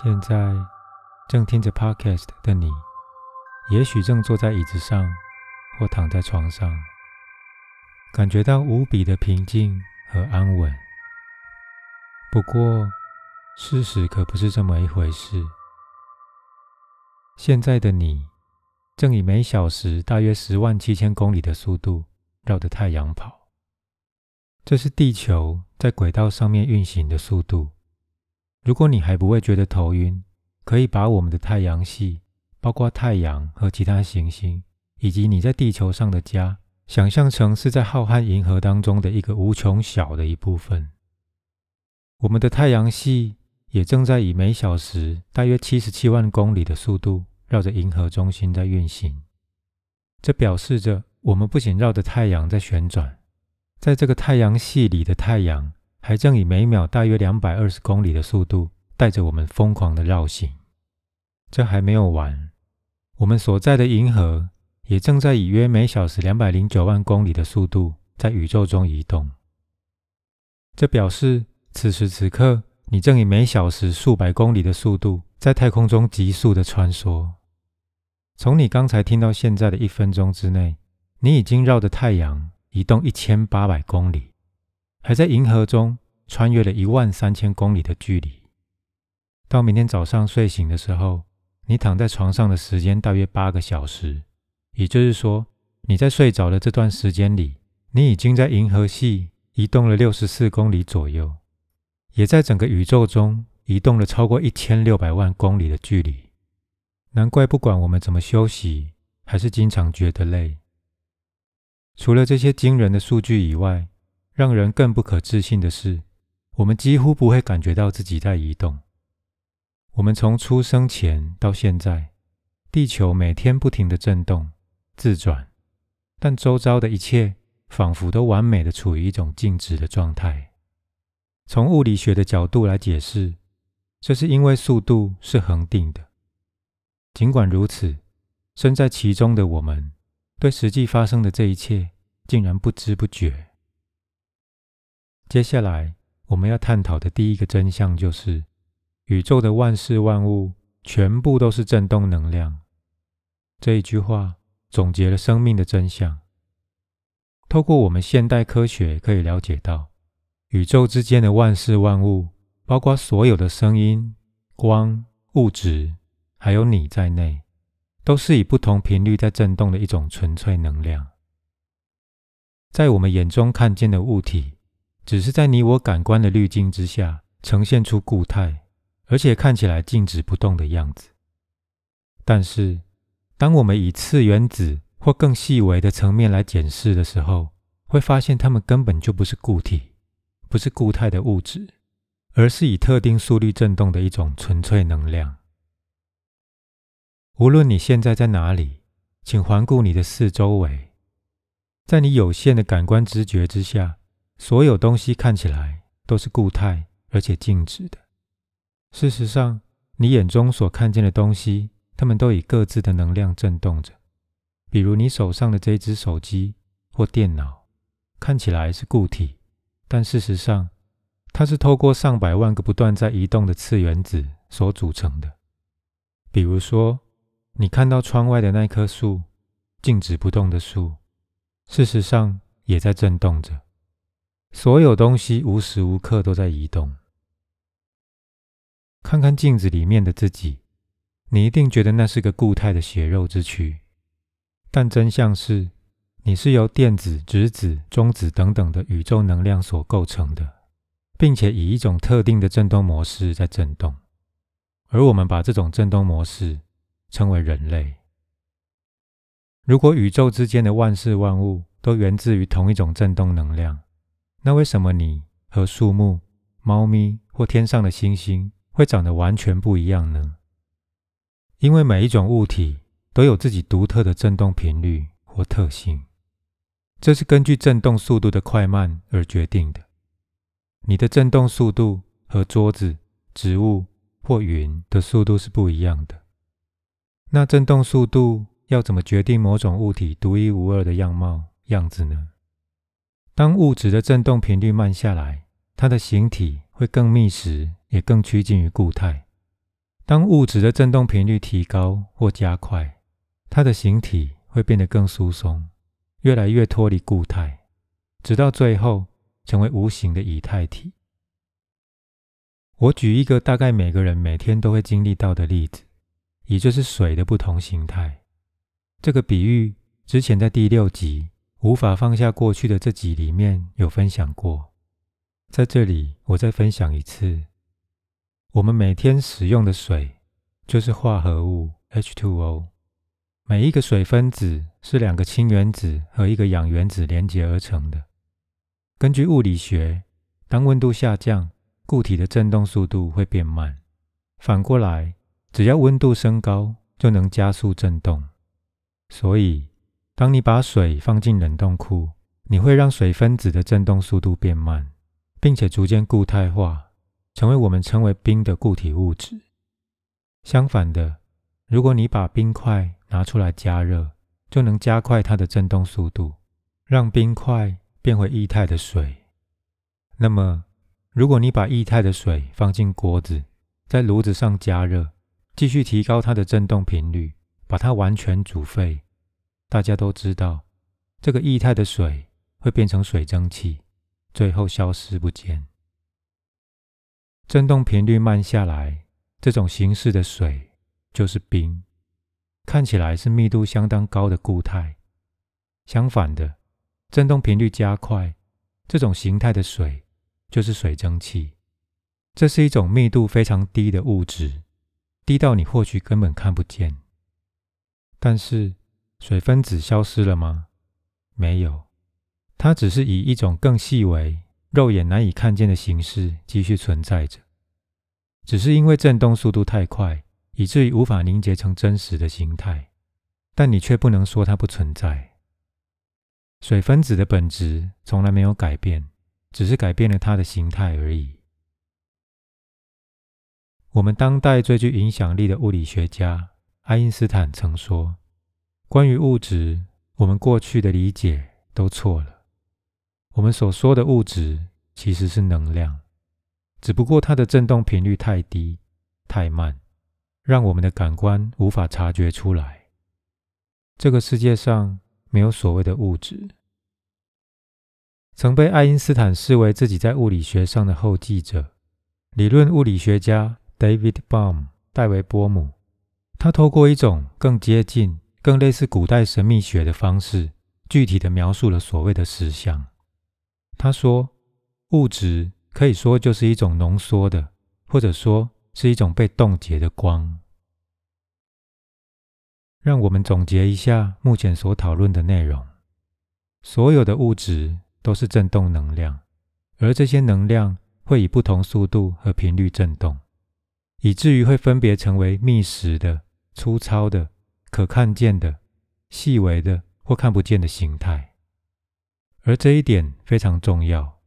现在正听着 Podcast 的你，也许正坐在椅子上或躺在床上，感觉到无比的平静和安稳。不过，事实可不是这么一回事。现在的你，正以每小时大约十万七千公里的速度绕着太阳跑，这是地球在轨道上面运行的速度。如果你还不会觉得头晕，可以把我们的太阳系，包括太阳和其他行星，以及你在地球上的家，想象成是在浩瀚银河当中的一个无穷小的一部分。我们的太阳系也正在以每小时大约七十七万公里的速度绕着银河中心在运行。这表示着我们不仅绕着太阳在旋转，在这个太阳系里的太阳。还正以每秒大约两百二十公里的速度带着我们疯狂的绕行。这还没有完，我们所在的银河也正在以约每小时两百零九万公里的速度在宇宙中移动。这表示此时此刻你正以每小时数百公里的速度在太空中急速的穿梭。从你刚才听到现在的一分钟之内，你已经绕着太阳移动一千八百公里。还在银河中穿越了一万三千公里的距离。到明天早上睡醒的时候，你躺在床上的时间大约八个小时，也就是说，你在睡着的这段时间里，你已经在银河系移动了六十四公里左右，也在整个宇宙中移动了超过一千六百万公里的距离。难怪不管我们怎么休息，还是经常觉得累。除了这些惊人的数据以外，让人更不可置信的是，我们几乎不会感觉到自己在移动。我们从出生前到现在，地球每天不停的震动、自转，但周遭的一切仿佛都完美的处于一种静止的状态。从物理学的角度来解释，这是因为速度是恒定的。尽管如此，身在其中的我们，对实际发生的这一切竟然不知不觉。接下来我们要探讨的第一个真相就是，宇宙的万事万物全部都是振动能量。这一句话总结了生命的真相。透过我们现代科学可以了解到，宇宙之间的万事万物，包括所有的声音、光、物质，还有你在内，都是以不同频率在振动的一种纯粹能量。在我们眼中看见的物体。只是在你我感官的滤镜之下，呈现出固态，而且看起来静止不动的样子。但是，当我们以次原子或更细微的层面来检视的时候，会发现它们根本就不是固体，不是固态的物质，而是以特定速率振动的一种纯粹能量。无论你现在在哪里，请环顾你的四周围，在你有限的感官知觉之下。所有东西看起来都是固态而且静止的。事实上，你眼中所看见的东西，它们都以各自的能量振动着。比如你手上的这只手机或电脑，看起来是固体，但事实上，它是透过上百万个不断在移动的次原子所组成的。比如说，你看到窗外的那棵树，静止不动的树，事实上也在振动着。所有东西无时无刻都在移动。看看镜子里面的自己，你一定觉得那是个固态的血肉之躯，但真相是，你是由电子、质子、中子等等的宇宙能量所构成的，并且以一种特定的振动模式在振动。而我们把这种振动模式称为人类。如果宇宙之间的万事万物都源自于同一种振动能量，那为什么你和树木、猫咪或天上的星星会长得完全不一样呢？因为每一种物体都有自己独特的振动频率或特性，这是根据振动速度的快慢而决定的。你的振动速度和桌子、植物或云的速度是不一样的。那振动速度要怎么决定某种物体独一无二的样貌样子呢？当物质的振动频率慢下来，它的形体会更密实，也更趋近于固态。当物质的振动频率提高或加快，它的形体会变得更疏松，越来越脱离固态，直到最后成为无形的以太体。我举一个大概每个人每天都会经历到的例子，也就是水的不同形态。这个比喻之前在第六集无法放下过去的这集里面有分享过，在这里我再分享一次。我们每天使用的水就是化合物 H2O，每一个水分子是两个氢原子和一个氧原子连结而成的。根据物理学，当温度下降，固体的振动速度会变慢。反过来，只要温度升高，就能加速振动。所以，当你把水放进冷冻库，你会让水分子的振动速度变慢，并且逐渐固态化。成为我们称为冰的固体物质。相反的，如果你把冰块拿出来加热，就能加快它的振动速度，让冰块变回液态的水。那么，如果你把液态的水放进锅子，在炉子上加热，继续提高它的振动频率，把它完全煮沸，大家都知道，这个液态的水会变成水蒸气，最后消失不见。振动频率慢下来，这种形式的水就是冰，看起来是密度相当高的固态。相反的，振动频率加快，这种形态的水就是水蒸气。这是一种密度非常低的物质，低到你或许根本看不见。但是，水分子消失了吗？没有，它只是以一种更细微。肉眼难以看见的形式继续存在着，只是因为振动速度太快，以至于无法凝结成真实的形态。但你却不能说它不存在。水分子的本质从来没有改变，只是改变了它的形态而已。我们当代最具影响力的物理学家爱因斯坦曾说：“关于物质，我们过去的理解都错了。”我们所说的物质其实是能量，只不过它的振动频率太低、太慢，让我们的感官无法察觉出来。这个世界上没有所谓的物质。曾被爱因斯坦视为自己在物理学上的后继者，理论物理学家 David Bohm 戴维·波姆，他透过一种更接近、更类似古代神秘学的方式，具体的描述了所谓的实相。他说：“物质可以说就是一种浓缩的，或者说是一种被冻结的光。”让我们总结一下目前所讨论的内容：所有的物质都是振动能量，而这些能量会以不同速度和频率振动，以至于会分别成为密实的、粗糙的、可看见的、细微的或看不见的形态。而这一点非常重要。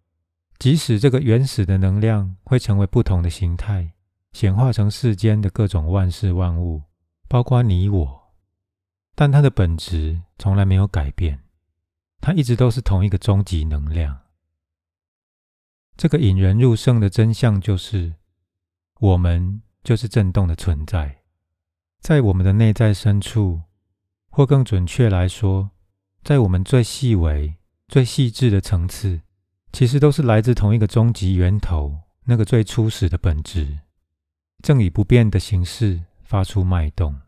即使这个原始的能量会成为不同的形态，显化成世间的各种万事万物，包括你我，但它的本质从来没有改变。它一直都是同一个终极能量。这个引人入胜的真相就是，我们就是震动的存在，在我们的内在深处，或更准确来说，在我们最细微。最细致的层次，其实都是来自同一个终极源头，那个最初始的本质，正以不变的形式发出脉动，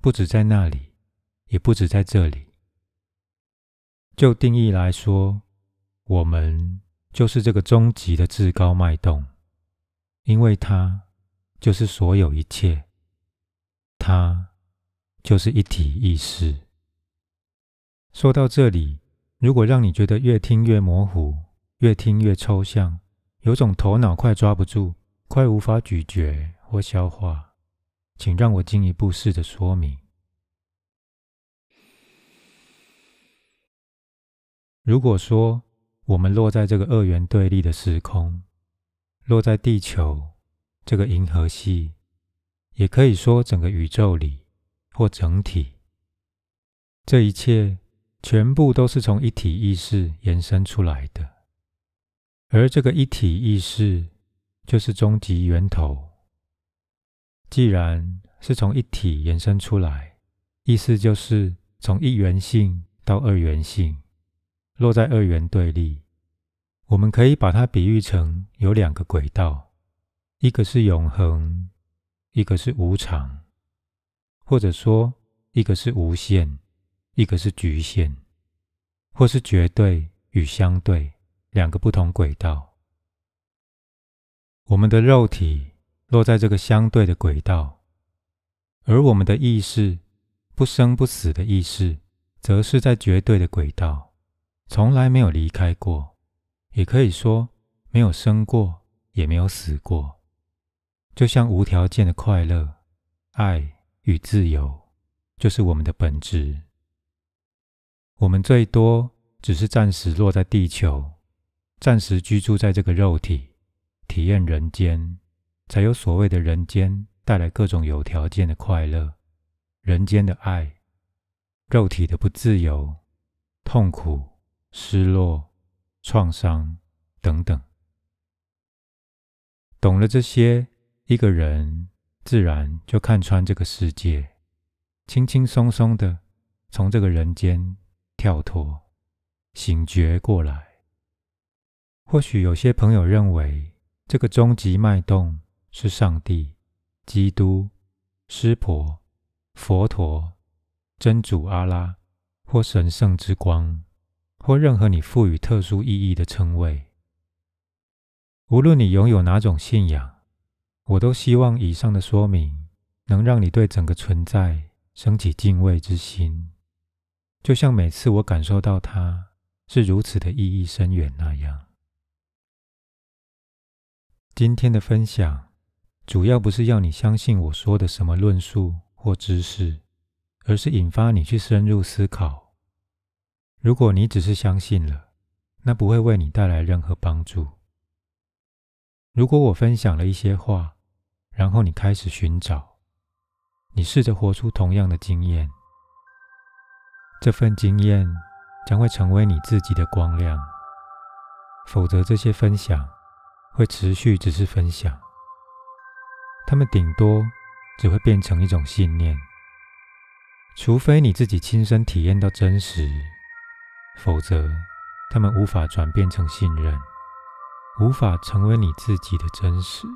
不止在那里，也不止在这里。就定义来说，我们就是这个终极的至高脉动，因为它就是所有一切，它就是一体意识。说到这里。如果让你觉得越听越模糊，越听越抽象，有种头脑快抓不住、快无法咀嚼或消化，请让我进一步试着说明。如果说我们落在这个二元对立的时空，落在地球这个银河系，也可以说整个宇宙里或整体，这一切。全部都是从一体意识延伸出来的，而这个一体意识就是终极源头。既然是从一体延伸出来，意思就是从一元性到二元性，落在二元对立。我们可以把它比喻成有两个轨道，一个是永恒，一个是无常，或者说一个是无限，一个是局限，或是绝对与相对两个不同轨道。我们的肉体落在这个相对的轨道，而我们的意识，不生不死的意识，则是在绝对的轨道，从来没有离开过，也可以说没有生过，也没有死过，就像无条件的快乐、爱与自由，就是我们的本质。我们最多只是暂时落在地球，暂时居住在这个肉体。体验人间，才有所谓的人间带来各种有条件的快乐，人间的爱，肉体的不自由、痛苦、失落、创伤等等。懂了这些，一个人自然就看穿这个世界，轻轻松松的从这个人间跳脱，醒觉过来。或许有些朋友认为。这个终极脉动是上帝、基督、师婆、佛陀、真主阿拉，或神圣之光，或任何你赋予特殊意义的称谓。无论你拥有哪种信仰，我都希望以上的说明能让你对整个存在升起敬畏之心，就像每次我感受到它是如此的意义深远那样。今天的分享主要不是要你相信我说的什么论述或知识，而是引发你去深入思考。如果你只是相信了，那不会为你带来任何帮助。如果我分享了一些话，然后你开始寻找，你试着活出同样的经验，这份经验将会成为你自己的光亮。否则，这些分享。会持续只是分享，他们顶多只会变成一种信念，除非你自己亲身体验到真实，否则他们无法转变成信任，无法成为你自己的真实。